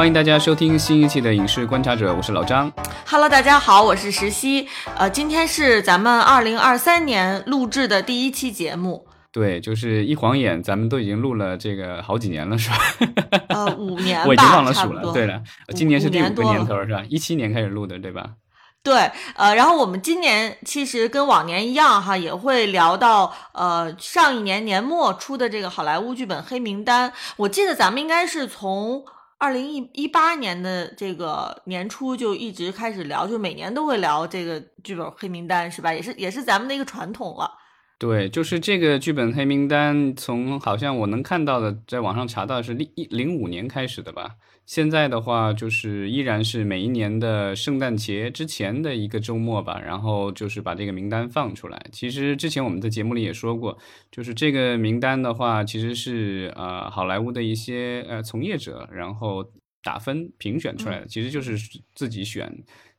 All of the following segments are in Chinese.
欢迎大家收听新一期的影视观察者，我是老张。Hello，大家好，我是石溪。呃，今天是咱们二零二三年录制的第一期节目。对，就是一晃眼，咱们都已经录了这个好几年了，是吧？呃，五年吧，我已经忘了。数了。对了，今年是第五年头，是吧？一七年开始录的，对吧？对，呃，然后我们今年其实跟往年一样哈，也会聊到呃上一年年末出的这个好莱坞剧本黑名单。我记得咱们应该是从二零一一八年的这个年初就一直开始聊，就每年都会聊这个剧本黑名单，是吧？也是也是咱们的一个传统了。对，就是这个剧本黑名单，从好像我能看到的，在网上查到是零一零五年开始的吧。现在的话，就是依然是每一年的圣诞节之前的一个周末吧，然后就是把这个名单放出来。其实之前我们在节目里也说过，就是这个名单的话，其实是呃好莱坞的一些呃从业者，然后打分评选出来的，其实就是自己选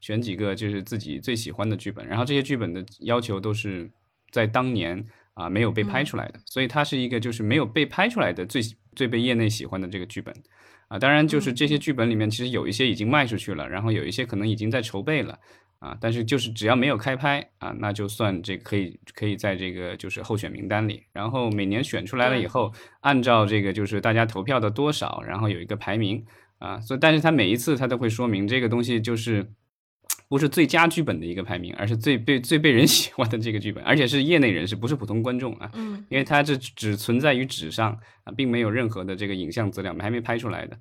选几个就是自己最喜欢的剧本，然后这些剧本的要求都是在当年啊没有被拍出来的，所以它是一个就是没有被拍出来的最最被业内喜欢的这个剧本啊。当然，就是这些剧本里面其实有一些已经卖出去了，然后有一些可能已经在筹备了啊，但是就是只要没有开拍啊，那就算这可以可以在这个就是候选名单里。然后每年选出来了以后，按照这个就是大家投票的多少，然后有一个排名啊。所以，但是他每一次他都会说明这个东西就是。不是最佳剧本的一个排名，而是最被最被人 喜欢的这个剧本，而且是业内人士，不是普通观众啊。嗯，因为它这只存在于纸上啊，并没有任何的这个影像资料，还没拍出来的。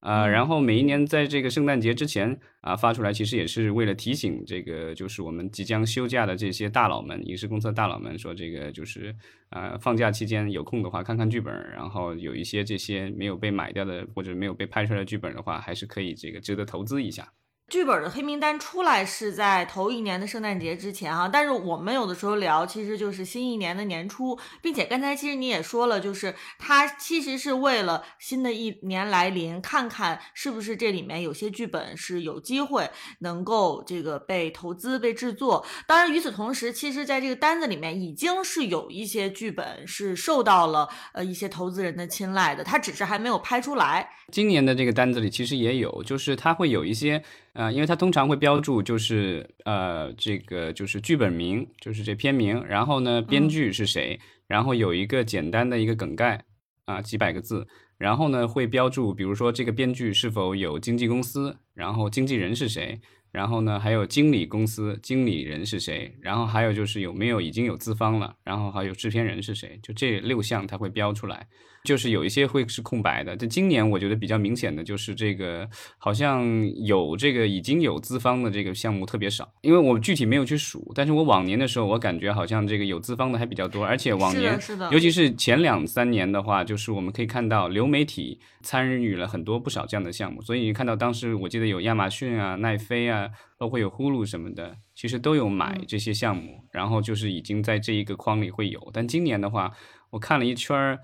啊，嗯然后每一年在这个圣诞节之前啊发出来，其实也是为了提醒这个就是我们即将休假的这些大佬们，影视公司的大佬们，说这个就是呃放假期间有空的话看看剧本，然后有一些这些没有被买掉的或者没有被拍出来的剧本的话，还是可以这个值得投资一下。剧本的黑名单出来是在头一年的圣诞节之前哈，但是我们有的时候聊，其实就是新一年的年初，并且刚才其实你也说了，就是它其实是为了新的一年来临，看看是不是这里面有些剧本是有机会能够这个被投资、被制作。当然，与此同时，其实在这个单子里面已经是有一些剧本是受到了呃一些投资人的青睐的，它只是还没有拍出来。今年的这个单子里其实也有，就是它会有一些，呃，因为它通常会标注就是呃这个就是剧本名，就是这片名，然后呢编剧是谁，然后有一个简单的一个梗概啊几百个字，然后呢会标注，比如说这个编剧是否有经纪公司，然后经纪人是谁，然后呢还有经理公司经理人是谁，然后还有就是有没有已经有资方了，然后还有制片人是谁，就这六项它会标出来。就是有一些会是空白的，但今年我觉得比较明显的就是这个，好像有这个已经有资方的这个项目特别少，因为我具体没有去数，但是我往年的时候，我感觉好像这个有资方的还比较多，而且往是年的，是的，尤其是前两三年的话，就是我们可以看到流媒体参与了很多不少这样的项目，所以你看到当时我记得有亚马逊啊、奈飞啊，包括有呼噜什么的，其实都有买嗯。这些项目，然后就是已经在这一个框里会有。但今年的话，我看了一圈儿，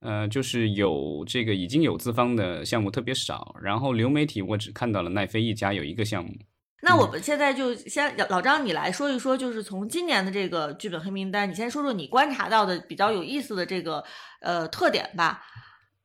呃，就是有这个已经有资方的项目特别少，然后流媒体我只看到了奈飞一家有一个项目。那我们现在就先老张，你来说一说，就是从今年的这个剧本黑名单，你先说说你观察到的比较有意思的这个呃特点吧。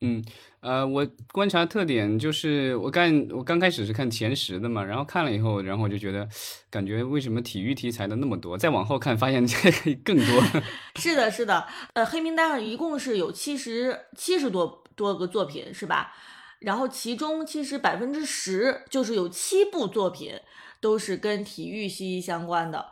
嗯，呃，我观察特点就是我刚我刚开始是看前十的嘛，然后看了以后，然后我就觉得，感觉为什么体育题材的那么多？再往后看，发现这个更多。是的，是的，呃，黑名单上一共是有七十七十多多个作品，是吧？然后其中其实百分之十就是有七部作品都是跟体育息息相关的。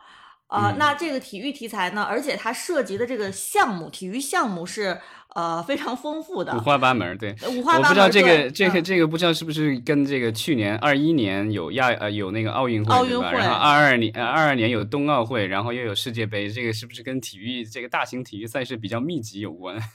啊、嗯那这个体育题材呢，而且它涉及的这个项目，体育项目是呃非常丰富的，五花八门儿，对。五花八门。我不知道这个这个嗯这个不知道是不是跟这个去年二一年有亚呃有那个奥运会？奥运会然后二二年呃二二年有冬奥会，然后又有世界杯，这个是不是跟体育这个大型体育赛事比较密集有关？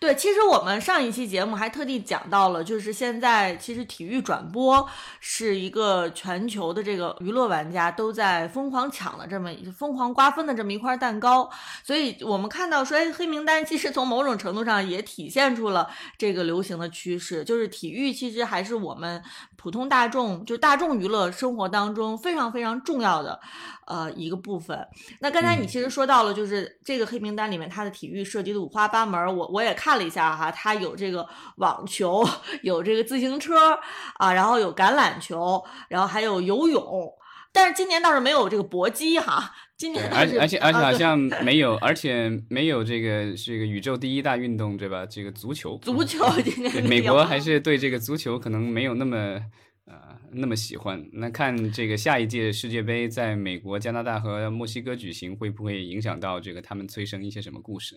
对，其实我们上一期节目还特地讲到了，就是现在其实体育转播是一个全球的这个娱乐玩家都在疯狂抢的这么疯狂瓜分的这么一块蛋糕。所以我们看到说，哎，黑名单其实从某种程度上也体现出了这个流行的趋势，就是体育其实还是我们普通大众就大众娱乐生活当中非常非常重要的呃一个部分。那刚才你其实说到了，就是这个黑名单里面它的体育涉及的五花八门，我我也看了一下哈，它有这个网球，有这个自行车啊，然后有橄榄球，然后还有游泳。但是今年倒是没有这个搏击哈，今年而且而且而且好像没有，而且没有这个这个宇宙第一大运动对吧？这个足球，足球今年美国还是对这个足球可能没有那么呃那么喜欢。那看这个下一届世界杯在美国、加拿大和墨西哥举行，会不会影响到这个他们催生一些什么故事？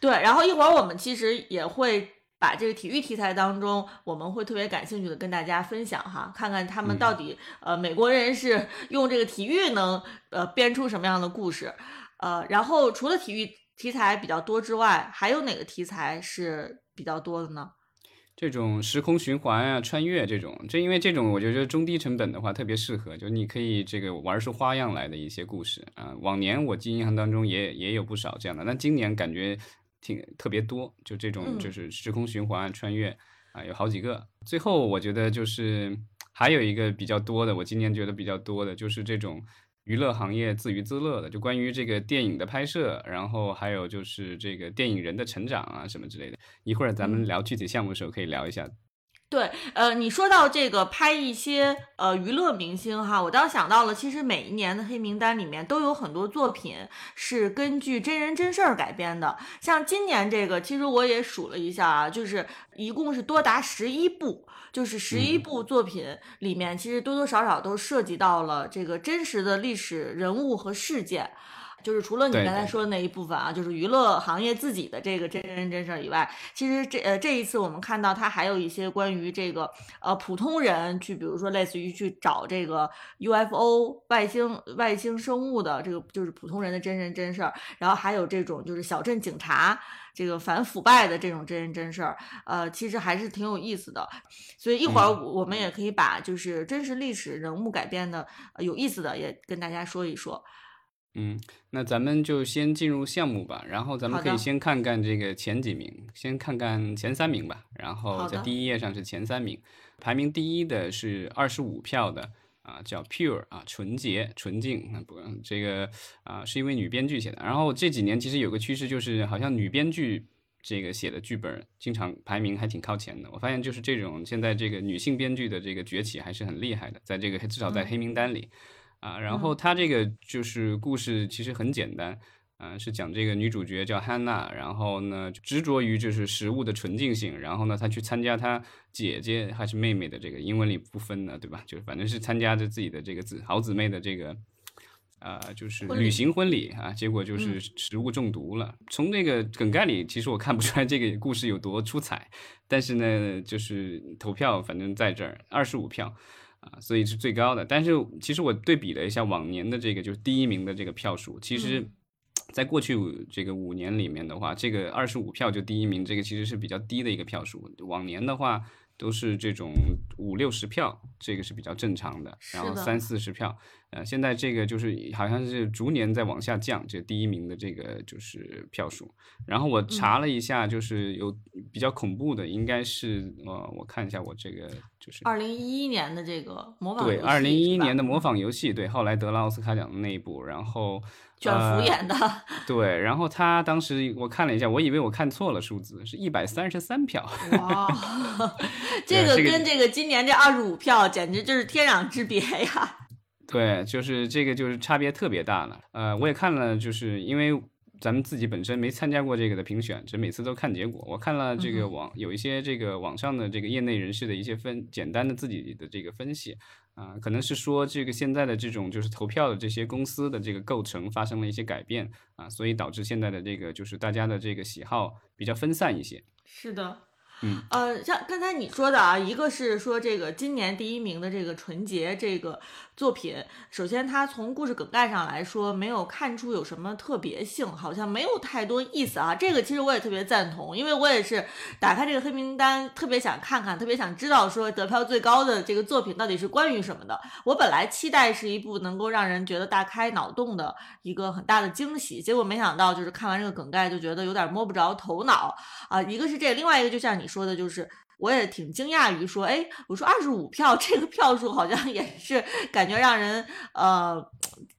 对，然后一会儿我们其实也会。把这个体育题材当中，我们会特别感兴趣的跟大家分享哈，看看他们到底呃美国人是 用这个体育能呃编出什么样的故事，呃，然后除了体育题材比较多之外，还有哪个题材是比较多的呢？这种时空循环啊，穿越这种，这因为这种我觉得中低成本的话特别适合，就你可以这个玩出花样来的一些故事啊。往年我记印象当中也也有不少这样的，但今年感觉。挺特别多，就这种就是时空循环穿越啊，有好几个。最后我觉得就是还有一个比较多的，我今年觉得比较多的就是这种娱乐行业自娱自乐的，就关于这个电影的拍摄，然后还有就是这个电影人的成长啊什么之类的。一会儿咱们聊具体项目的时候可以聊一下。对，呃，你说到这个拍一些呃娱乐明星哈，我倒想到了，其实每一年的黑名单里面都有很多作品是根据真人真事儿改编的。像今年这个，其实我也数了一下啊，就是一共是多达十一部，就是十一部作品里面，其实多多少少都涉及到了这个真实的历史人物和事件。就是除了你刚才说的那一部分啊，就是娱乐行业自己的这个真人真事儿以外，其实这呃这一次我们看到它还有一些关于这个呃普通人去，比如说类似于去找这个 UFO 外星外星生物的这个就是普通人的真人真事儿，然后还有这种就是小镇警察这个反腐败的这种真人真事儿，呃其实还是挺有意思的。所以一会儿我们也可以把就是真实历史人物改编的有意思的也跟大家说一说。嗯，那咱们就先进入项目吧，然后咱们可以先看看这个前几名，先看看前三名吧。然后在第一页上是前三名，排名第一的是二十五票的啊，叫 Pure 啊，纯洁、纯净。那不，这个啊是一位女编剧写的。然后这几年其实有个趋势，就是好像女编剧这个写的剧本经常排名还挺靠前的。我发现就是这种现在这个女性编剧的这个崛起还是很厉害的，在这个至少在黑名单里。啊，然后他这个就是故事其实很简单，嗯，是讲这个女主角叫汉娜，然后呢执着于就是食物的纯净性，然后呢她去参加她姐姐还是妹妹的这个英文里不分的，对吧？就是反正是参加着自己的这个姊好姊妹的这个，呃，就是旅行婚礼啊，结果就是食物中毒了。从这个梗概里，其实我看不出来这个故事有多出彩，但是呢，就是投票反正在这儿二十五票。啊，所以是最高的。但是其实我对比了一下往年的这个，就是第一名的这个票数，其实，在过去这个五年里面的话，这个二十五票就第一名，这个其实是比较低的一个票数。往年的话。都是这种五六十票，这个是比较正常的。然后三四十票，呃，现在这个就是好像是逐年在往下降，这第一名的这个就是票数。然后我查了一下，就是有比较恐怖的，应该是呃，我看一下我这个就是二零一一年的这个模仿对，二零一一年的模仿游戏，对，后来得了奥斯卡奖的那一部，然后。卷福演的，对，然后他当时我看了一下，我以为我看错了数字，是一百三十三票。哇，这个跟这个今年这二十五票简直就是天壤之别呀！对，就是这个就是差别特别大了。呃，我也看了，就是因为。咱们自己本身没参加过这个的评选，只每次都看结果。我看了这个网有一些这个网上的这个业内人士的一些分简单的自己的这个分析啊，可能是说这个现在的这种就是投票的这些公司的这个构成发生了一些改变啊，所以导致现在的这个就是大家的这个喜好比较分散一些。是的。嗯，呃，像刚才你说的啊，一个是说这个今年第一名的这个《纯洁》这个作品，首先它从故事梗概上来说，没有看出有什么特别性，好像没有太多意思啊。这个其实我也特别赞同，因为我也是打开这个黑名单，特别想看看，特别想知道说得票最高的这个作品到底是关于什么的。我本来期待是一部能够让人觉得大开脑洞的一个很大的惊喜，结果没想到就是看完这个梗概就觉得有点摸不着头脑啊。一个是这，另外一个就像你说的，就是我也挺惊讶于说，哎，我说二十五票 这个票数好像也是感觉让人呃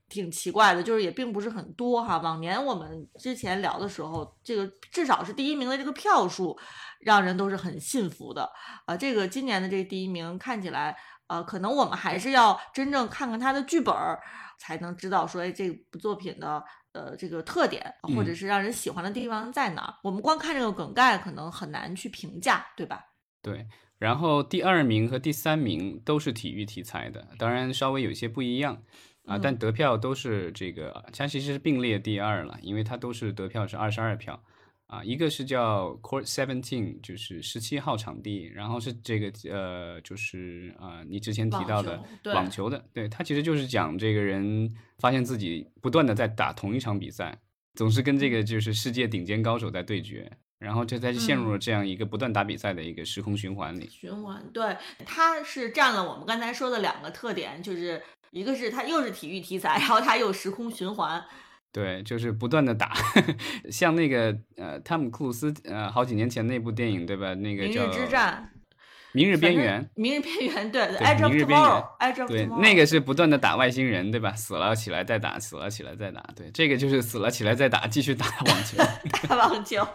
挺奇怪的，就是也并不是很多哈。往年我们之前聊的时候，这个至少是第一名的这个票数让人都是很信服的啊。这个今年的这个第一名看起来，呃，可能我们还是要真正看看他的剧本儿，才能知道说，哎，这部作品的。呃，这个特点或者是让人喜欢的地方在哪儿？我们光看这个梗概，可能很难去评价，对吧？对。然后第二名和第三名都是体育题材的，当然稍微有些不一样啊，但得票都是这个，它其实是并列第二了，因为它都是得票是二十二票。啊，一个是叫 Court Seventeen，就是十七号场地，然后是这个呃，就是啊，你之前提到的网球的，对，他其实就是讲这个人发现自己不断的在打同一场比赛，总是跟这个就是世界顶尖高手在对决，然后这才陷入了这样一个不断打比赛的一个时空循环里。循环，对，它是占了我们刚才说的两个特点，就是一个是它又是体育题材，然后它又时空循环。对，就是不断的打，像那个呃，汤姆·克鲁斯呃，好几年前那部电影，对吧？那个叫《明日之战》，明日边缘，明日边缘，对，对，明日边缘，对，那个是不断的打外星人，对吧？死了起来再打，死了起来再打，对，这个就是死了起来再打，继续打网球，打网球。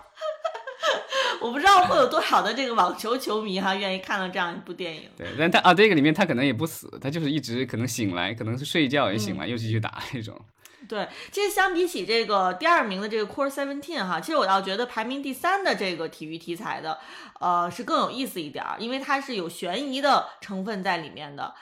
我不知道会有多少的这个网球球迷哈，愿意看到这样一部电影。对，但他啊，这个里面他可能也不死，他就是一直可能醒来，可能是睡觉也醒来，又继续打那种。对，其实相比起这个第二名的这个 Core Seventeen 哈，其实我倒觉得排名第三的这个体育题材的，呃，是更有意思一点儿，因为它是有悬疑的成分在里面的。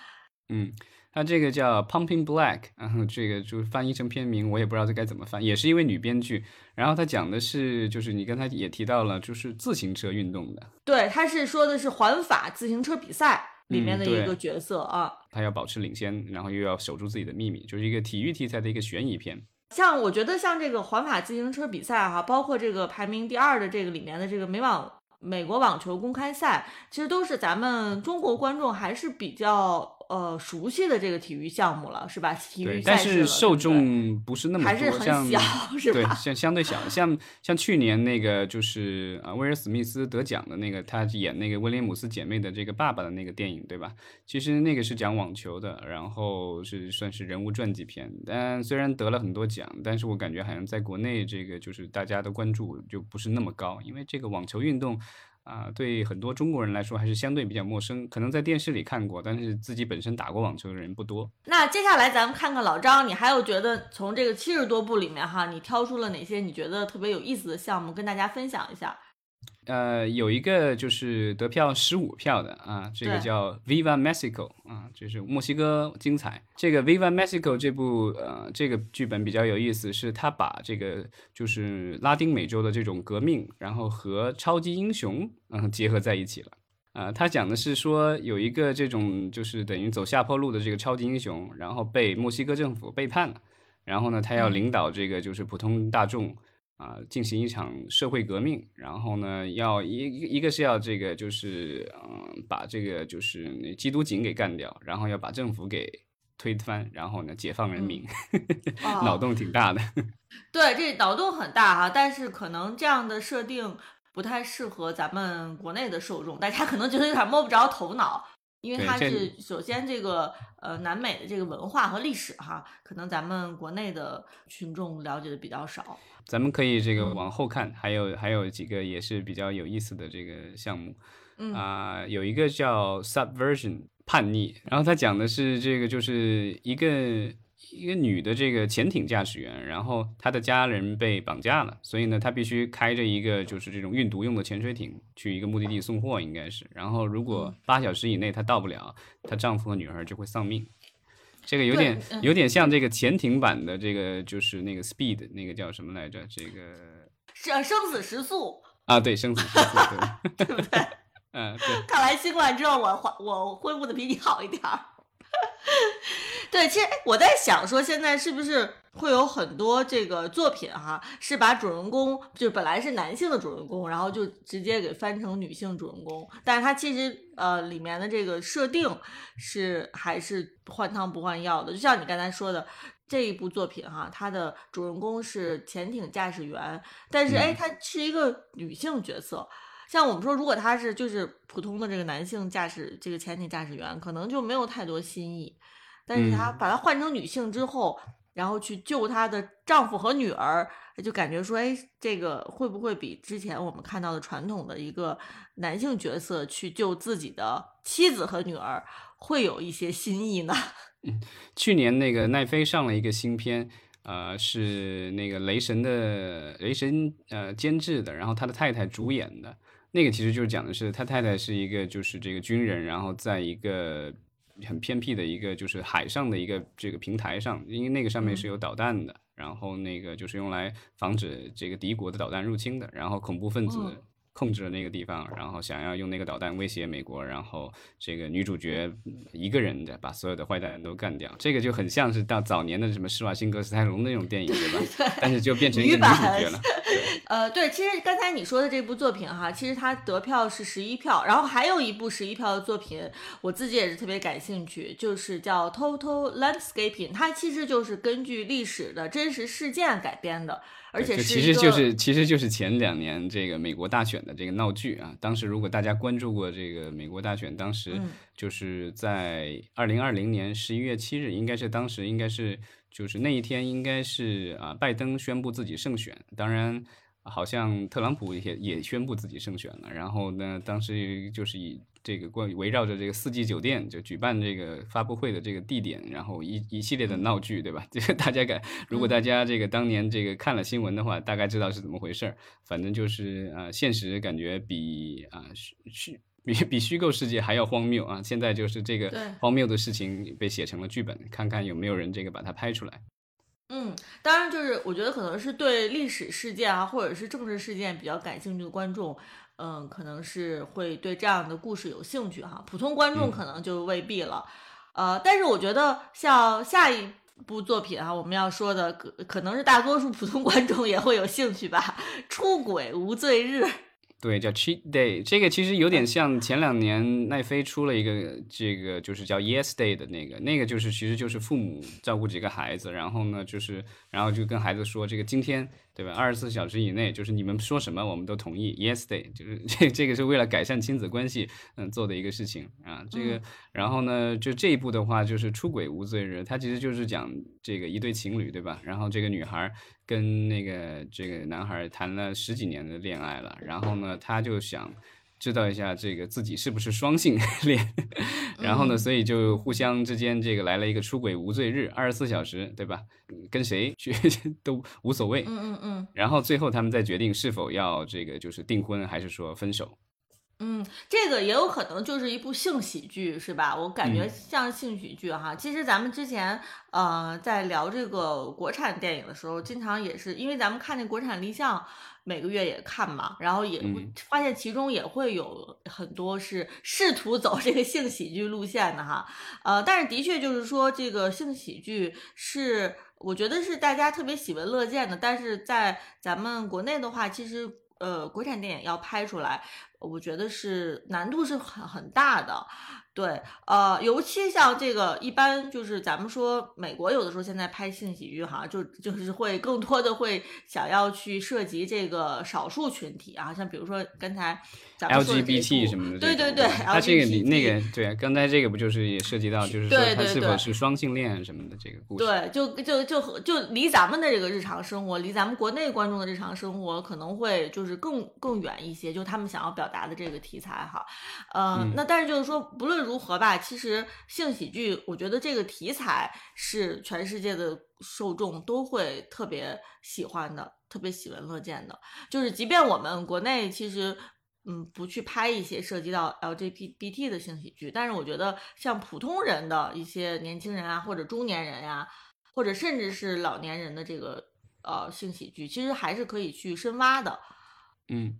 嗯，它这个叫 Pumping Black，然 后这个就翻译成片名，我也不知道这该怎么翻，也是一位女编剧。然后它讲的是，就是你刚才也提到了，就是自行车运动的。对，它是说的是环法自行车比赛。里面的一个角色啊，他要保持领先，然后又要守住自己的秘密，就是一个体育题材的一个悬疑片。像我觉得像这个环法自行车比赛哈，包括这个排名第二的这个里面的这个美网美国网球公开赛，其实都是咱们中国观众还是比较。呃，熟悉的这个体育项目了，是吧？体育但是受众不是那么多，还是很小，是吧？对，相相对小，像像去年那个就是啊，威尔史密斯得奖的那个，他演那个威廉姆斯姐妹的这个爸爸的那个电影，对吧？其实那个是讲网球的，然后是算是人物传记片。但虽然得了很多奖，但是我感觉好像在国内这个就是大家的关注就不是那么高，因为这个网球运动。啊，对很多中国人来说还是相对比较陌生，可能在电视里看过，但是自己本身打过网球的人不多。那接下来咱们看看老张，你还有觉得从这个七十多部里面哈，你挑出了哪些你觉得特别有意思的项目，跟大家分享一下？呃，有一个就是得票十五票的啊，这个叫 Viva Mexico 啊，就是墨西哥精彩。这个 Viva Mexico 这部呃这个剧本比较有意思，是他把这个就是拉丁美洲的这种革命，然后和超级英雄嗯结合在一起了。啊，他讲的是说有一个这种就是等于走下坡路的这个超级英雄，然后被墨西哥政府背叛了，然后呢他要领导这个就是普通大众。啊，进行一场社会革命，然后呢，要一一个是要这个，就是嗯，把这个就是那缉毒警给干掉，然后要把政府给推翻，然后呢，解放人民，脑洞挺大的。对，这脑洞很大哈，但是可能这样的设定不太适合咱们国内的受众，大家可能觉得有点摸不着头脑。因为它是首先这个呃南美的这个文化和历史哈，可能咱们国内的群众了解的比较少。咱们可以这个往后看，还有还有几个也是比较有意思的这个项目，啊，有一个叫 Subversion 叛逆，然后它讲的是这个就是一个。一个女的这个潜艇驾驶员，然后她的家人被绑架了，所以呢，她必须开着一个就是这种运毒用的潜水艇去一个目的地送货，应该是。然后如果八小时以内她到不了，她丈夫和女儿就会丧命。这个有点有点像这个潜艇版的这个就是那个 Speed 那个叫什么来着？这个生生死时速。啊，对，生死时速，对 对不对？嗯，对。看来新冠之后，我恢我恢复的比你好一点儿。对，其实我在想说，现在是不是会有很多这个作品哈，是把主人公就本来是男性的主人公，然后就直接给翻成女性主人公，但是它其实呃里面的这个设定是还是换汤不换药的，就像你刚才说的这一部作品哈，它的主人公是潜艇驾驶员，但是哎，她是一个女性角色。像我们说，如果他是就是普通的这个男性驾驶这个潜艇驾驶员，可能就没有太多新意。但是他把他换成女性之后，然后去救她的丈夫和女儿，就感觉说，哎，这个会不会比之前我们看到的传统的一个男性角色去救自己的妻子和女儿，会有一些新意呢？嗯，去年那个奈飞上了一个新片，呃，是那个雷神的雷神呃监制的，然后他的太太主演的。那个其实就是讲的是他太太是一个就是这个军人，然后在一个很偏僻的一个就是海上的一个这个平台上，因为那个上面是有导弹的，然后那个就是用来防止这个敌国的导弹入侵的，然后恐怖分子。控制了那个地方，然后想要用那个导弹威胁美国，然后这个女主角一个人的把所有的坏蛋都干掉，这个就很像是到早年的什么施瓦辛格、斯泰龙那种电影，对吧？但是就变成一个女主角了。呃，对，其实刚才你说的这部作品哈，其实它得票是十一票，然后还有一部十一票的作品，我自己也是特别感兴趣，就是叫《Total Landscaping》，它其实就是根据历史的真实事件改编的。而且其实就是其实就是前两年这个美国大选的这个闹剧啊，当时如果大家关注过这个美国大选，当时就是在二零二零年十一月七日，应该是当时应该是就是那一天应该是啊拜登宣布自己胜选，当然好像特朗普也也宣布自己胜选了，然后呢当时就是以。这个关围绕着这个四季酒店就举办这个发布会的这个地点，然后一一系列的闹剧，对吧？这个大家感，如果大家这个当年这个看了新闻的话，大概知道是怎么回事儿。反正就是啊，现实感觉比啊虚虚比比虚构世界还要荒谬啊！现在就是这个荒谬的事情被写成了剧本，看看有没有人这个把它拍出来。嗯，当然就是我觉得可能是对历史事件啊，或者是政治事件比较感兴趣的观众。嗯，可能是会对这样的故事有兴趣哈，普通观众可能就未必了。呃，但是我觉得像下一部作品哈，我们要说的可可能是大多数普通观众也会有兴趣吧，《出轨无罪日》。对，叫 Cheat Day，这个其实有点像前两年奈飞出了一个这个，就是叫 Yes Day 的那个，那个就是其实就是父母照顾几个孩子，然后呢，就是然后就跟孩子说，这个今天。对吧？二十四小时以内，就是你们说什么我们都同意。Yes day，就是 这这个是为了改善亲子关系，嗯，做的一个事情啊。这个，然后呢，就这一步的话，就是出轨无罪日，它其实就是讲这个一对情侣，对吧？然后这个女孩跟那个这个男孩谈了十几年的恋爱了，然后呢，他就想。知道一下这个自己是不是双性 恋，然后呢，所以就互相之间这个来了一个出轨无罪日，二十四小时，对吧？跟谁去 都无所谓。嗯嗯嗯。然后最后他们再决定是否要这个就是订婚还是说分手。嗯，这个也有可能就是一部性喜剧，是吧？我感觉像性喜剧哈。其实咱们之前呃在聊这个国产电影的时候，经常也是因为咱们看那国产立项。每个月也看嘛，然后也会发现其中也会有很多是试图走这个性喜剧路线的哈，呃，但是的确就是说这个性喜剧是我觉得是大家特别喜闻乐见的，但是在咱们国内的话，其实呃国产电影要拍出来，我觉得是难度是很很大的。对，呃，尤其像这个，一般就是咱们说美国有的时候现在拍性喜剧哈，就就是会更多的会想要去涉及这个少数群体啊，像比如说刚才咱们。LGBT 什么的，对对对，他这个你那个对，刚才这个不就是也涉及到，就是说他是否是双性恋什么的这个故事？对，就就就就离咱们的这个日常生活，离咱们国内观众的日常生活可能会就是更更远一些，就他们想要表达的这个题材哈。呃，那但是就是说不论如何吧，其实性喜剧，我觉得这个题材是全世界的受众都会特别喜欢的，特别喜闻乐见的。就是即便我们国内其实。嗯，不去拍一些涉及到 LGBT 的性喜剧，但是我觉得像普通人的一些年轻人啊，或者中年人呀，或者甚至是老年人的这个呃性喜剧，其实还是可以去深挖的。嗯，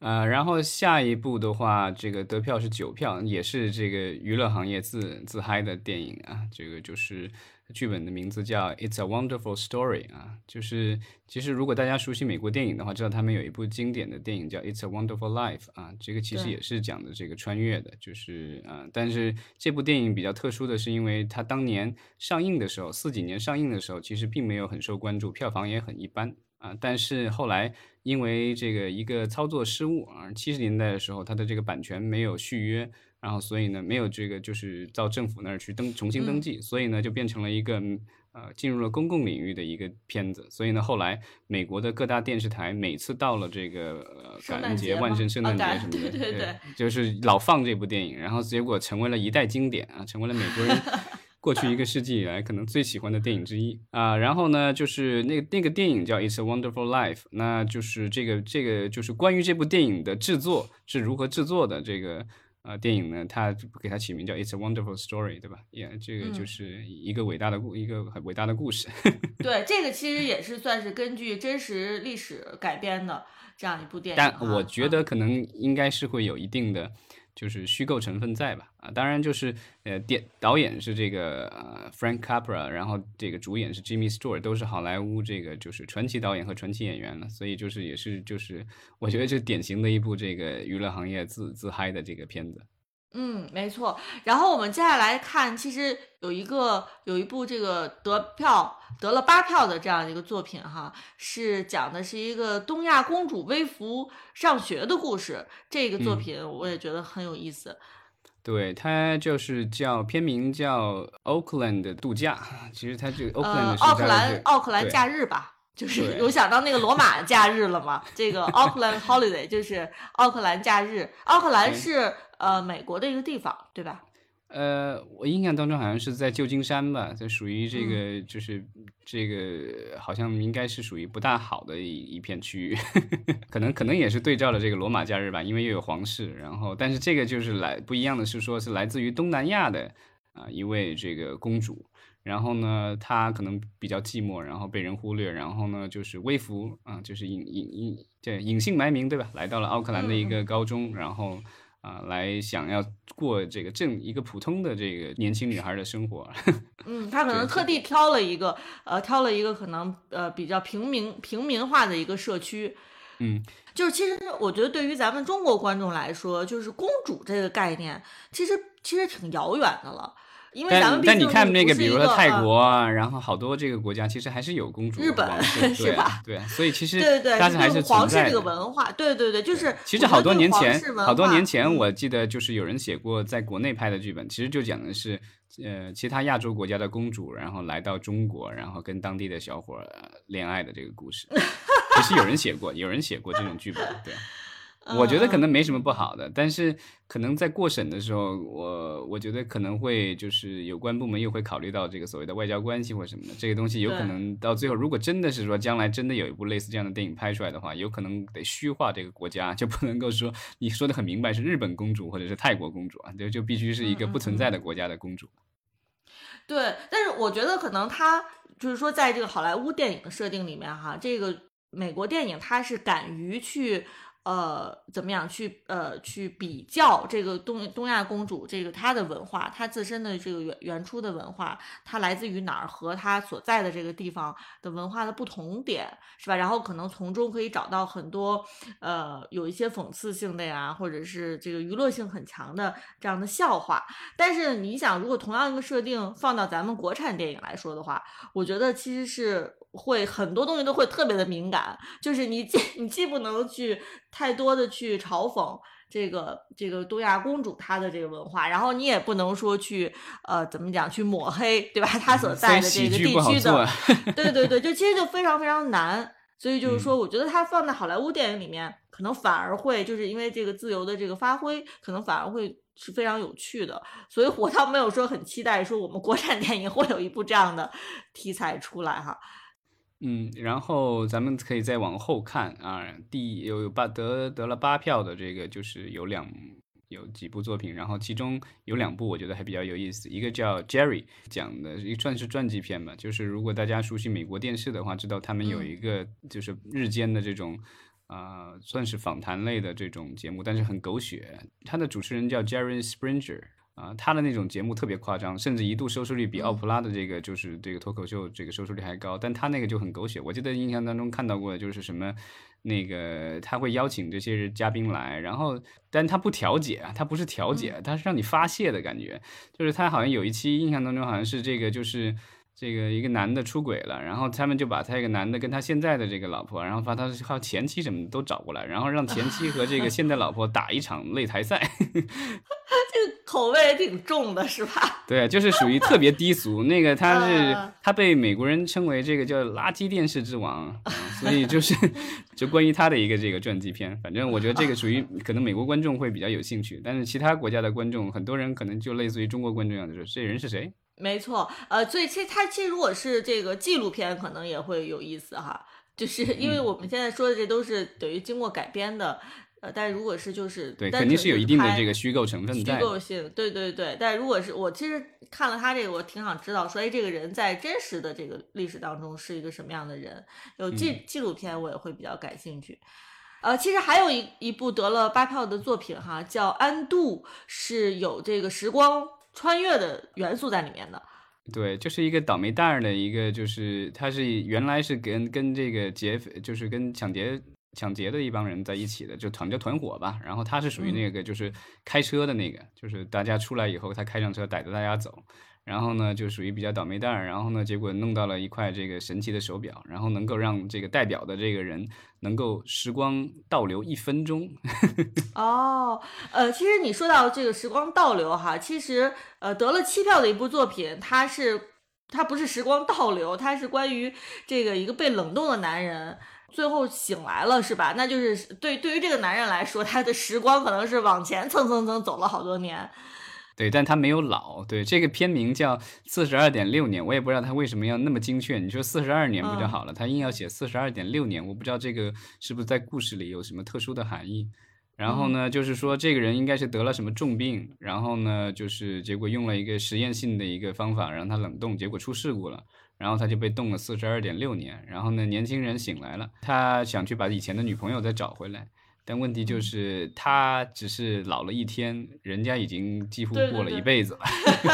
呃，然后下一部的话，这个得票是九票，也是这个娱乐行业自自嗨的电影啊。这个就是剧本的名字叫《It's a Wonderful Story》啊。就是其实如果大家熟悉美国电影的话，知道他们有一部经典的电影叫《It's a Wonderful Life》啊。这个其实也是讲的这个穿越的，就是啊、呃但是这部电影比较特殊的是，因为它当年上映的时候，四几年上映的时候，其实并没有很受关注，票房也很一般。啊，但是后来因为这个一个操作失误啊，七十年代的时候，它的这个版权没有续约，然后所以呢，没有这个就是到政府那儿去登重新登嗯记，所以呢就变成了一个嗯呃进入了公共领域的一个片子。所以呢，后来美国的各大电视台每次到了这个呃感恩节、万圣圣诞节什么的，对对对就是老放这部电影，然后结果成为了一代经典啊，成为了美国人过去一个世纪以来可能最喜欢的电影之一啊。然后呢，就是那个那个电影叫《It's a Wonderful Life》，那就是这个这个就是关于这部电影的制作是如何制作的这个。呃，电影呢，它给它起名叫《It's a Wonderful Story》，对吧？也、这个就嗯是一个伟大的故，一个很伟大的故事。对，这个其实也是算是根据真实历史改编的这样一部电影但。我觉嗯得可能应该是会有一定的就是虚构成分在吧？啊，当然就是呃，电导演是这个呃 Frank Capra，然后这个主演是 Jimmy Stewart，都是好莱坞这个就是传奇导演和传奇演员了，所以就是也是就是我觉得这典型的一部这个娱乐行业自自嗨的这个片子。嗯，没错。然后我们接下来看，其实有一个有一部这个得票得了八票的这样一个作品哈，是讲的是一个东亚公主微服上学的故事。这个作嗯品我也觉得很有意思。对，它就是叫片名叫 Oakland 度假，其实它这个 Oakland 呃，奥克兰奥克兰假日吧，就是有想到那个罗马假日了吗？这个 Auckland Holiday 就是奥克兰假日。奥克兰是呃美国的一个地方，对吧？呃，我印象当中好像是在旧金山吧，这属于这嗯个、就是这个好像应该是属于不大好的一一片区域，可能可能也是对照了这个罗马假日吧，因为又有皇室，然后但是这个就是来不一样的是说是来自于东南亚的啊、一位这个公主，然后呢她可能比较寂寞，然后被人忽略，然后呢就是微服啊、就是隐隐隐对隐姓埋名对吧？来到了奥克兰的一嗯个高中，然后。啊，来想要过这个正一个普通的这个年轻女孩的生活，嗯，他可能特地挑了一个呃挑了一个可能呃比较平民平民化的一个社区。嗯，就是其实我觉得对于咱们中国观众来说，就是公主这个概念，其实其实挺遥远的了。因为咱但们但你看那个，比如说泰呃国啊，然后好多这个国家其实还是有公主、日本 是吧对啊，所以其实对对对，但是还是存在皇室这个。文化，对对对，就是其实好多年前好多年前，嗯我记得就是有人写过在国内拍的剧本，其实就讲的是，呃，其他亚洲国家的公主，然后来到中国，然后跟当地的小伙恋爱的这个故事。其实有人写过，有人写过这种剧本，对。我觉得可能没什么不好的，但是可能在过审的时候，我我觉得可能会就是有关部门又会考虑到这个所谓的外交关系或什么的，这个东西有可能到最后，如果真的是说将来真的有一部类似这样的电影拍出来的话，有可能得虚化这个国家，就不能够说你说的很明白是日本公主或者是泰国公主啊，就就必须是一个不存在的国家的公主。对，但是我觉得可能他就是说，在这个好莱坞电影的设定里面哈，这个美国电影它是敢于去呃怎么样去呃去比较这个东东亚公主这个她的文化，她自身的这个原原初的文化，它来自于哪儿和她所在的这个地方的文化的不同点，是吧？然后可能从中可以找到很多呃有一些讽刺性的呀，或者是这个娱乐性很强的这样的笑话。但是你想，如果同样一个设定放到咱们国产电影来说的话，我觉得其实是会很多东西都会特别的敏感，就是你既 你既不能去太多的去嘲讽。这个这个东亚公主她的这个文化，然后你也不能说去呃怎么讲去抹黑，对吧？她所在的这个地区的做，对对对，就其实就非常非常难。所以就是说，嗯我觉得它放在好莱坞电影里面，可能反而会就是因为这个自由的这个发挥，可能反而会是非常有趣的。所以我倒没有说很期待说我们国产 电影会有一部这样的题材出来哈。嗯，然后咱们可以再往后看啊，第有八得得了八票的这个就是有两有几部作品，然后其中有两部我觉得还比较有意思，一个叫 Jerry，讲的一算是传记片吧，就是如果大家熟悉美国电视的话，知道他们有嗯一个就是日间的这种。啊、算是访谈类的这种节目，但是很狗血。他的主持人叫 Jerry Springer 啊、他的那种节目特别夸张，甚至一度收视率比奥普拉的这个就是这个脱口秀这个收视率还高，但他那个就很狗血。我记得印象当中看到过，就是什么那个他会邀请这些嘉宾来，然后但他不调解啊，他不是调解，他是让你发泄的感觉。就是他好像有一期印象当中好像是这个就是。这个一个男的出轨了，然后他们就把他一个男的跟他现在的这个老婆，然后把他还有前妻什么的都找过来，然后让前妻和这个现在老婆打一场擂台赛。这个口味也挺重的，是吧？对，就是属于特别低俗。那个他是嗯他被美国人称为这个叫垃圾电视之王，啊所以就是就关于他的一个这个传记片。反正我觉得这个属于 可能美国观众会比较有兴趣，但是其他国家的观众，很多人可能就类似于中国观众一样，就是这人是谁？没错，呃，所以其实它其实如果是这个纪录片，可能也会有意思哈，就是因为嗯我们现在说的这都是等于经过改编的，呃，但如果是就是对，肯定是是有一定的这个虚构成分的。构性，对对对。但如果是我其实看了他这个，我挺想知道说，哎，这个人在真实的这个历史当中是一个什么样的人？有纪、嗯纪录片我也会比较感兴趣。呃，其实还有一一部得了八票的作品哈，叫《安度》，是有这个时光穿越的元素在里面的。对，就是一个倒霉蛋儿的一个，就是他是原来是跟跟这个劫匪，就是跟抢劫抢劫的一帮人在一起的，就团叫团伙吧。然后他是属于那个就是开车的那个，就是大家出来以后，他开上车带着大家走。然后呢，就属于比较倒霉蛋儿。然后呢，结果弄到了一块这个神奇的手表，然后能够让这个代表的这个人能够时光倒流一分钟。哦，呃，其实你说到这个时光倒流哈，其实呃得了七票的一部作品，它是它不是时光倒流，它是关于这个一个被冷冻的男人。最后醒来了是吧？那就是对对于这个男人来说，他的时光可能是往前蹭蹭蹭走了好多年。对，但他没有老。对，这个片名叫四十二点六年，我也不知道他为什么要那么精确。你说四十二年不就嗯好了？他硬要写四十二点六年，我不知道这个是不是在故事里有什么特殊的含义。然后呢，就是说这个人应该是得了什么重病，然后呢，就是结果用了一个实验性的一个方法让他冷冻，结果出事故了，然后他就被冻了四十二点六年。然后呢，年轻人醒来了，他想去把以前的女朋友再找回来。但问题就是，他只是老了一天，人家已经几乎过了一辈子了。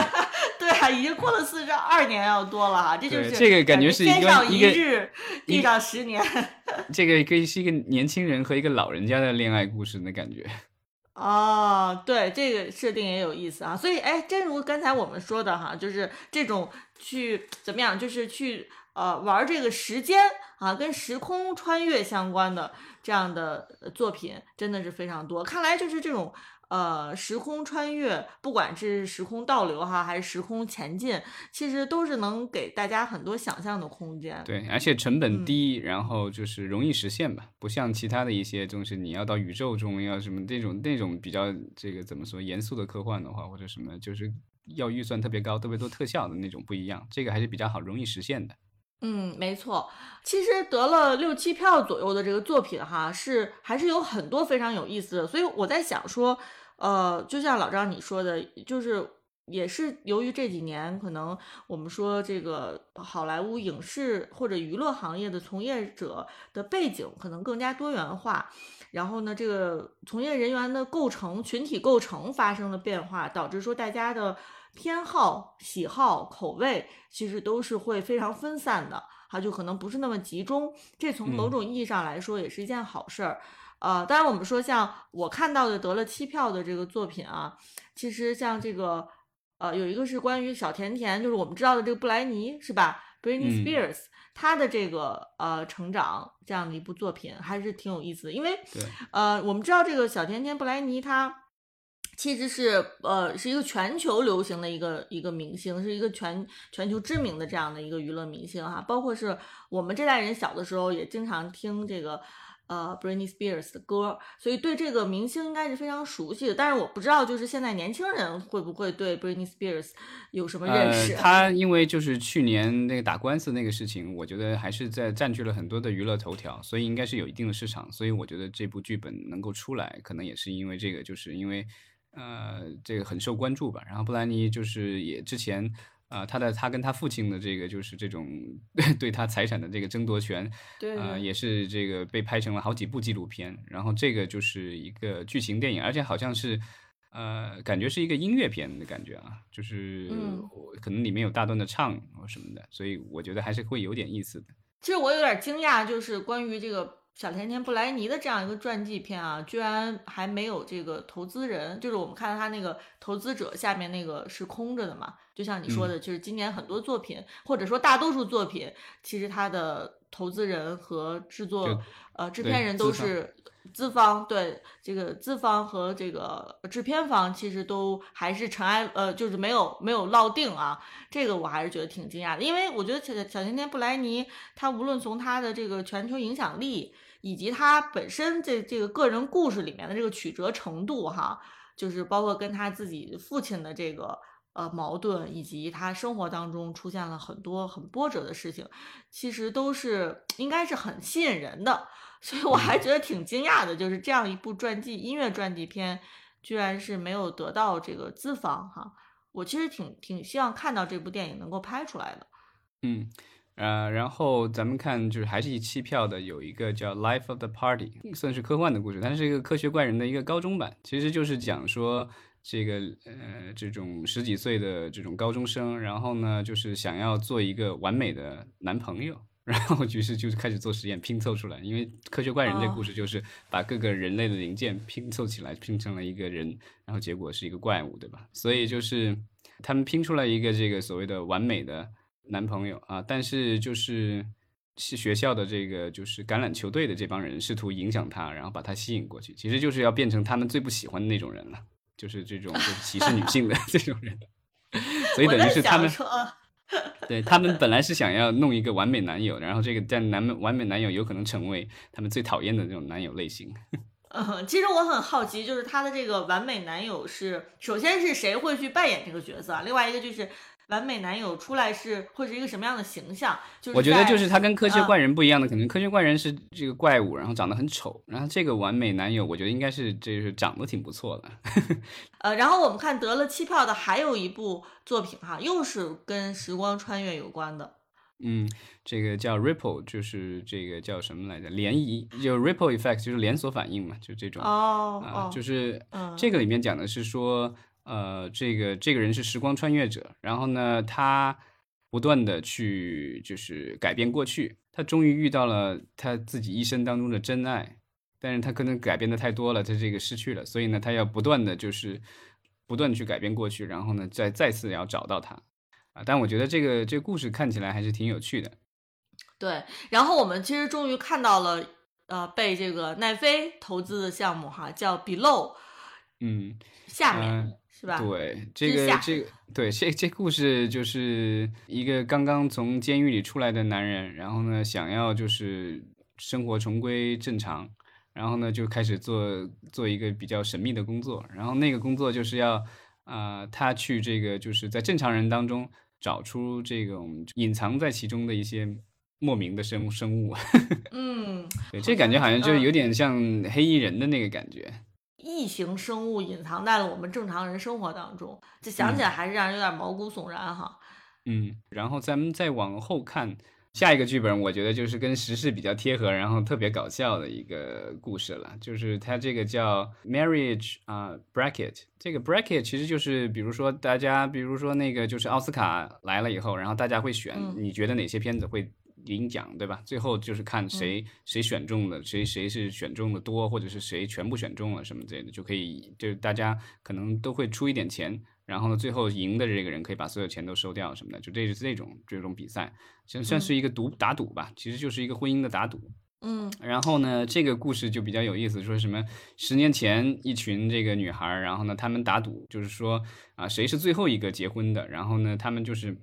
对啊，已经过了四十二年要多了哈，这就是这个感觉是一天上个一个日，地上十年。这个可以是一个年轻人和一个老人家的恋爱故事的感觉。哦，对，这个设定也有意思啊。所以，哎，正如刚才我们说的哈，就是这种去怎么样，就是去呃玩这个时间啊，跟时空穿越相关的这样的呃作品，真的是非常多。看来就是这种呃时空穿越，不管是时空倒流哈，还是时空前进，其实都是能给大家很多想象的空间。对，而且成本嗯低，然后就是容易实现吧，不像其他的一些东西，你要到宇宙中要什么那种那种比较这个怎么说严肃的科幻的话，或者什么就是要预算特别高、特别多特效的那种不一样，这个还是比较好容易实现的。嗯，没错，其实得了六七票左右的这个作品哈，是还是有很多非常有意思的，所以我在想说，呃，就像老张你说的，就是也是由于这几年可能我们说这个好莱坞影视或者娱乐行业的从业者的背景可能更加多元化，然后呢，这个从业人员的构成、群体构成发生了变化，导致说大家的偏好、喜好、口味其实都是会非常分散的，它就可能不是那么集中。这从某嗯种意义上来说也是一件好事儿。呃，当然我们说像我看到的得了七票的这个作品啊，其实像这个呃有一个是关于小甜甜，就是我们知道的这个布莱尼是吧？Britney 嗯 Spears，、他的这个呃成长这样的一部作品还是挺有意思的，因为，呃，我们知道这个小甜甜布莱尼，她其实是呃是一个全球流行的一个一个明星，是一个全全球知名的这样的一个娱乐明星哈。包括是我们这代人小的时候也经常听这个呃 Britney Spears 的歌，所以对这个明星应该是非常熟悉的。但是我不知道就是现在年轻人会不会对 Britney Spears 有什么认识？呃。他因为就是去年那个打官司那个事情，我觉得还是在占据了很多的娱乐头条，所以应该是有一定的市场。所以我觉得这部剧本能够出来，可能也是因为这个，就是因为呃这个很受关注吧。然后布兰妮就是也之前啊，他的他跟他父亲的这个就是这种 对他财产的这个争夺权，对，呃，也是这个被拍成了好几部纪录片。然后这个就是一个剧情电影，而且好像是呃，感觉是一个音乐片的感觉啊，就是可能里面有大段的唱什么的，所以我觉得还是会有点意思的。其实我有点惊讶，就是关于这个。小甜甜布莱尼的这样一个传记片啊，居然还没有这个投资人，就是我们看到他那个投资者下面那个是空着的嘛？就像你说的，就是今年很多作品，或者说大多数作品，其实他的投资人和制作呃制片人都是。资方对这个资方和这个制片方其实都还是尘埃，呃，就是没有没有落定啊。这个我还是觉得挺惊讶的，因为我觉得小小甜甜布莱尼，他无论从他的这个全球影响力，以及他本身这这个个人故事里面的这个曲折程度，哈，就是包括跟他自己父亲的这个呃矛盾，以及他生活当中出现了很多很波折的事情，其实都是应该是很吸引人的。所以我还觉得挺惊讶的，就是这样一部传记音乐传记片，居然是没有得到这个资方哈。我其实挺挺希望看到这部电影能够拍出来的。嗯，呃，然后咱们看就是还是一期票的，有一个叫《Life of the Party》，算是科幻的故事，它是一个科学怪人的一个高中版，其实就是讲说这个呃这种十几岁的这种高中生，然后呢就是想要做一个完美的男朋友。然后于是就是开始做实验，拼凑出来。因为科学怪人这故事就是把各个人类的零件拼凑起来，拼成了一个人，然后结果是一个怪物，对吧？所以就是他们拼出了一个这个所谓的完美的男朋友啊。但是就是是学校的这个就是橄榄球队的这帮人试图影响他，然后把他吸引过去，其实就是要变成他们最不喜欢的那种人了，就是这种就是歧视女性的 这种人。所以等于是他们。对他们本来是想要弄一个完美男友，然后这个但男完美男友有可能成为他们最讨厌的那种男友类型。嗯，其实我很好奇，就是他的这个完美男友是，首先是谁会去扮演这个角色啊？另外一个就是。完美男友出来是会是一个什么样的形象？就是我觉得就是他跟科学怪人不一样的，可能科学怪人是这个怪物，然后长得很丑，然后这个完美男友，我觉得应该是就是长得挺不错的。呃，然后我们看得了七票的还有一部作品哈，又是跟时光穿越有关的。嗯，这个叫 Ripple，就是这个叫什么来着？涟漪，就 Ripple Effect，就是连锁反应嘛，就这种。哦哦，就是这个里面讲的是说。呃，这个这个人是时光穿越者，然后呢，他不断的去就是改变过去，他终于遇到了他自己一生当中的真爱，但是他可能改变的太多了，他这个失去了，所以呢，他要不断的就是不断的去改变过去，然后呢，再再次要找到他啊。但我觉得这个这个故事看起来还是挺有趣的。对，然后我们其实终于看到了，呃，被这个奈飞投资的项目哈，叫 Below，嗯，下面。是吧？对，这个这个对这这故事就是一个刚刚从监狱里出来的男人，然后呢想要就是生活重归正常，然后呢就开始做做一个比较神秘的工作，然后那个工作就是要啊他去这个就是在正常人当中找出这种隐藏在其中的一些莫名的生生物。嗯，对，这感觉好像就有点像黑衣人的那个感觉。异形生物隐藏在了我们正常人生活当中，这想起来还是让人有点毛骨悚然哈。嗯，然后咱们再往后看下一个剧本，我觉得就是跟时事比较贴合，然后特别搞笑的一个故事了。就是它这个叫 Marriage 啊 Bracket，这个 Bracket 其实就是比如说大家，比如说那个就是奥斯卡来了以后，然后大家会选，你觉得哪些片子会？领奖对吧？最后就是看谁谁选中的，谁谁是选中的多，或者是谁全部选中了什么之类的，就可以就是大家可能都会出一点钱，然后呢，最后赢的这个人可以把所有钱都收掉什么的，就这是这种这种比赛，算算是一个赌打赌吧，其实就是一个婚姻的打赌。嗯，然后呢，这个故事就比较有意思，说什么十年前一群这个女孩，然后呢，他们打赌，就是说啊，谁是最后一个结婚的，然后呢，他们就是。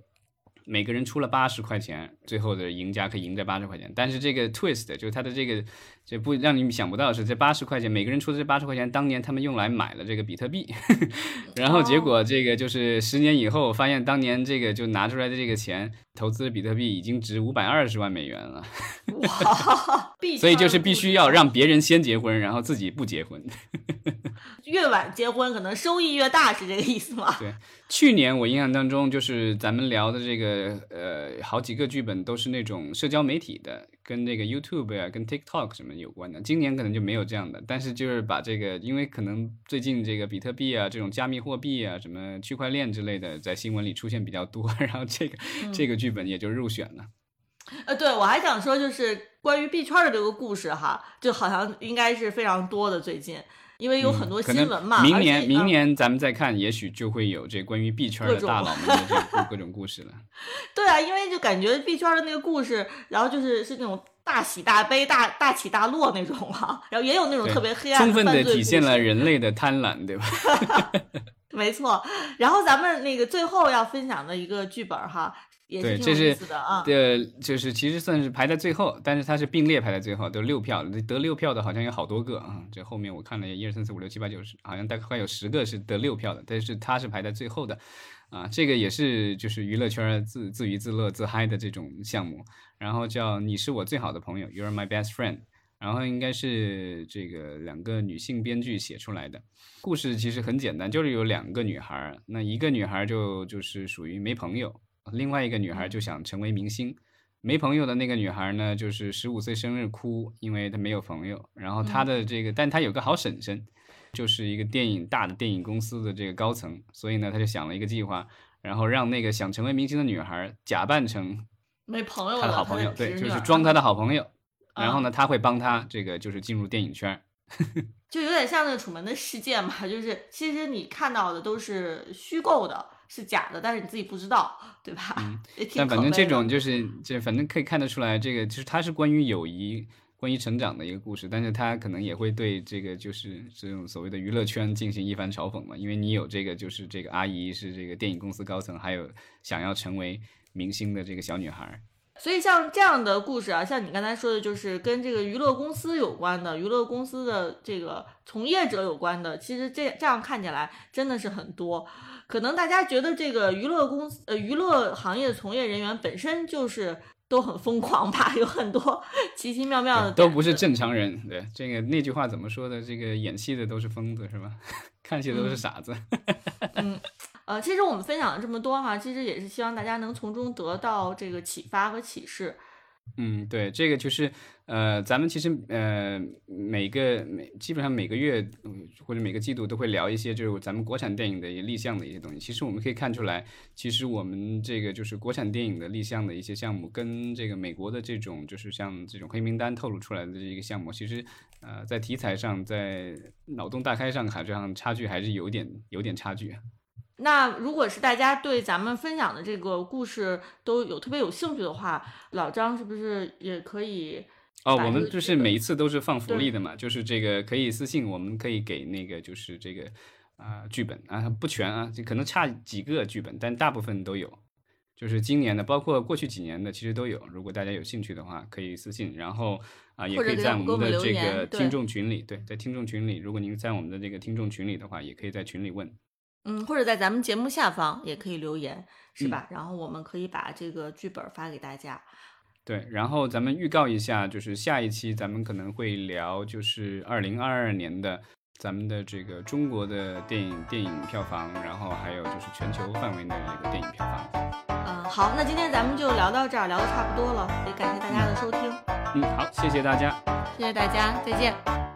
每个人出了八十块钱，最后的赢家可以赢这八十块钱。但是这个 twist 就是它的这个，这不让你想不到的是，这八十块钱每个人出的这八十块钱，当年他们用来买了这个比特币，然后结果这个就是十年以后发现，当年这个就拿出来的这个钱投资比特币已经值五百二十万美元了。哇！所以就是必须要让别人先结婚，然后自己不结婚。越晚结婚，可能收益越大，是这个意思吗？对，去年我印象当中，就是咱们聊的这个，呃，好几个剧本都是那种社交媒体的，跟那个 YouTube 啊、跟 TikTok 什么有关的。今年可能就没有这样的，但是就是把这个，因为可能最近这个比特币啊、这种加密货币啊、什么区块链之类的，在新闻里出现比较多，然后这个这个剧本也就入选了。呃，对我还想说，就是关于币圈的这个故事哈，就好像应该是非常多的最近。因为有很多新闻嘛，明年明年咱们再看，也许就会有这关于币圈的大佬们的这各种故事了。对啊，因为就感觉币圈的那个故事，然后就是是那种大喜大悲、大大起大落那种啊，然后也有那种特别黑暗、充分的体现了人类的贪婪，对吧？没错。然后咱们那个最后要分享的一个剧本哈。对，这是对，就是其实算是排在最后，但是它是并列排在最后，都六票，得六票的好像有好多个啊。这后面我看了一二三四五六七八九十，好像大概快有十个是得六票的，但是它是排在最后的，啊，这个也是就是娱乐圈自自娱自乐自嗨的这种项目。然后叫你是我最好的朋友，You're my best friend。然后应该是这个两个女性编剧写出来的故事，其实很简单，就是有两个女孩，那一个女孩就就是属于没朋友。另外一个女孩就想成为明星，没朋友的那个女孩呢，就是十五岁生日哭，因为她没有朋友。然后她的这个，但她有个好婶婶，就是一个电影大的电影公司的这个高层，所以呢，她就想了一个计划，然后让那个想成为明星的女孩假扮成没朋友她的好朋友，对，就是装她的好朋友。然后呢，他会帮她这个就是进入电影圈，就有点像那个《楚门的世界》嘛，就是其实你看到的都是虚构的。是假的，但是你自己不知道，对吧？嗯，但反正这种就是，这反正可以看得出来，这个就是它是关于友谊、关于成长的一个故事，但是它可能也会对这个就是这种所谓的娱乐圈进行一番嘲讽嘛，因为你有这个就是这个阿姨是这个电影公司高层，还有想要成为明星的这个小女孩。所以像这样的故事啊，像你刚才说的，就是跟这个娱乐公司有关的，娱乐公司的这个从业者有关的，其实这这样看起来真的是很多。可能大家觉得这个娱乐公司呃娱乐行业的从业人员本身就是都很疯狂吧，有很多 奇奇妙妙的，都不是正常人。对这个那句话怎么说的？这个演戏的都是疯子是吧？看戏的都是傻子。嗯。呃，其实我们分享了这么多哈，其实也是希望大家能从中得到这个启发和启示。嗯，对，这个就是呃，咱们其实呃，每个每基本上每个月或者每个季度都会聊一些就是咱们国产电影的一些立项的一些东西。其实我们可以看出来，其实我们这个就是国产电影的立项的一些项目，跟这个美国的这种就是像这种黑名单透露出来的这一个项目，其实呃，在题材上，在脑洞大开上，好像差距还是有点有点差距。那如果是大家对咱们分享的这个故事都有特别有兴趣的话，老张是不是也可以？哦，我们就是每一次都是放福利的嘛，就是这个可以私信，我们可以给那个就是这个啊剧本啊不全啊，就可能差几个剧本，但大部分都有。就是今年的，包括过去几年的，其实都有。如果大家有兴趣的话，可以私信，然后啊也可以在我们的这个听众群里，对，在听众群里，如果您在我们的这个听众群里的话，也可以在群里问。嗯，或者在咱们节目下方也可以留言，是吧？然后我们可以把这个剧本发给大家。对，然后咱们预告一下，就是下一期咱们可能会聊，就是二零二二年的咱们的这个中国的电影电影票房，然后还有就是全球范围内的一个电影票房。嗯，好，那今天咱们就聊到这儿，聊的差不多了，也感谢大家的收听。嗯，好，谢谢大家，谢谢大家，再见。